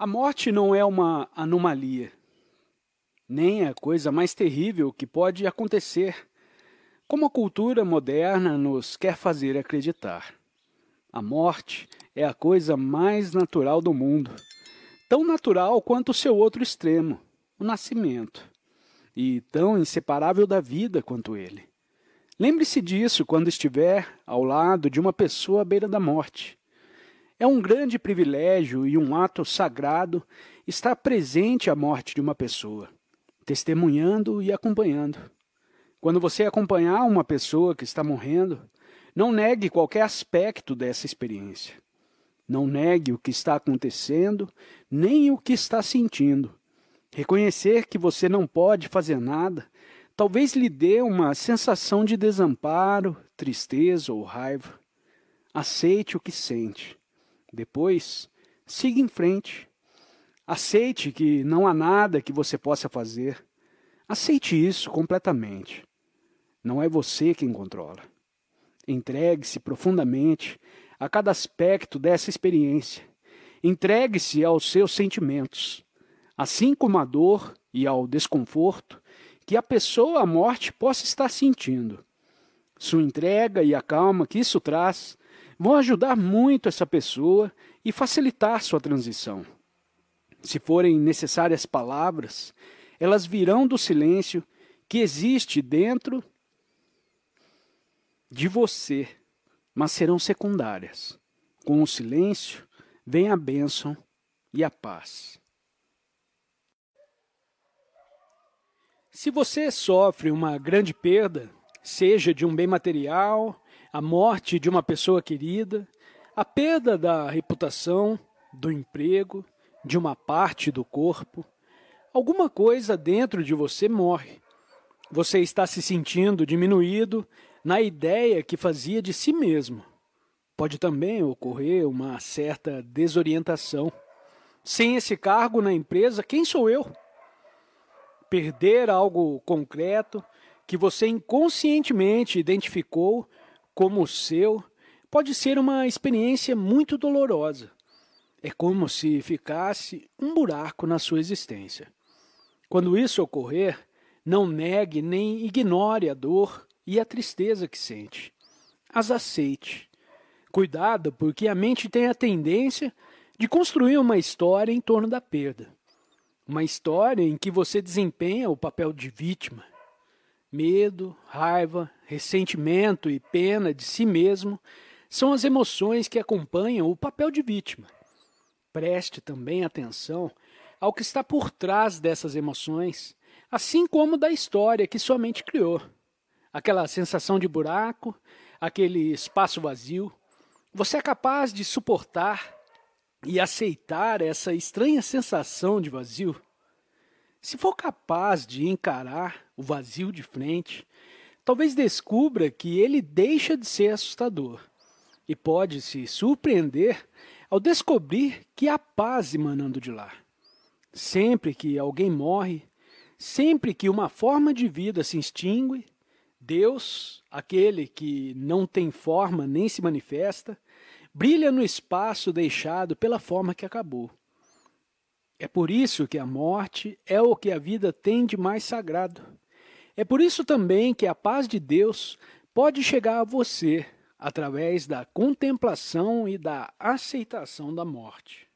A morte não é uma anomalia, nem a coisa mais terrível que pode acontecer, como a cultura moderna nos quer fazer acreditar. A morte é a coisa mais natural do mundo, tão natural quanto o seu outro extremo, o nascimento, e tão inseparável da vida quanto ele. Lembre-se disso quando estiver ao lado de uma pessoa à beira da morte. É um grande privilégio e um ato sagrado estar presente à morte de uma pessoa, testemunhando e acompanhando. Quando você acompanhar uma pessoa que está morrendo, não negue qualquer aspecto dessa experiência. Não negue o que está acontecendo, nem o que está sentindo. Reconhecer que você não pode fazer nada talvez lhe dê uma sensação de desamparo, tristeza ou raiva. Aceite o que sente. Depois, siga em frente. Aceite que não há nada que você possa fazer. Aceite isso completamente. Não é você quem controla. Entregue-se profundamente a cada aspecto dessa experiência. Entregue-se aos seus sentimentos, assim como à dor e ao desconforto que a pessoa à morte possa estar sentindo. Sua entrega e a calma que isso traz vão ajudar muito essa pessoa e facilitar sua transição. Se forem necessárias palavras, elas virão do silêncio que existe dentro de você, mas serão secundárias. Com o silêncio vem a bênção e a paz. Se você sofre uma grande perda, seja de um bem material, a morte de uma pessoa querida, a perda da reputação, do emprego, de uma parte do corpo, alguma coisa dentro de você morre. Você está se sentindo diminuído na ideia que fazia de si mesmo. Pode também ocorrer uma certa desorientação. Sem esse cargo na empresa, quem sou eu? Perder algo concreto que você inconscientemente identificou como o seu, pode ser uma experiência muito dolorosa. É como se ficasse um buraco na sua existência. Quando isso ocorrer, não negue nem ignore a dor e a tristeza que sente. As aceite. Cuidado, porque a mente tem a tendência de construir uma história em torno da perda. Uma história em que você desempenha o papel de vítima, Medo, raiva, ressentimento e pena de si mesmo são as emoções que acompanham o papel de vítima. Preste também atenção ao que está por trás dessas emoções, assim como da história que sua mente criou. Aquela sensação de buraco, aquele espaço vazio. Você é capaz de suportar e aceitar essa estranha sensação de vazio? Se for capaz de encarar o vazio de frente, talvez descubra que ele deixa de ser assustador e pode se surpreender ao descobrir que há paz emanando de lá. Sempre que alguém morre, sempre que uma forma de vida se extingue, Deus, aquele que não tem forma nem se manifesta, brilha no espaço deixado pela forma que acabou. É por isso que a morte é o que a vida tem de mais sagrado. É por isso também que a paz de Deus pode chegar a você através da contemplação e da aceitação da morte.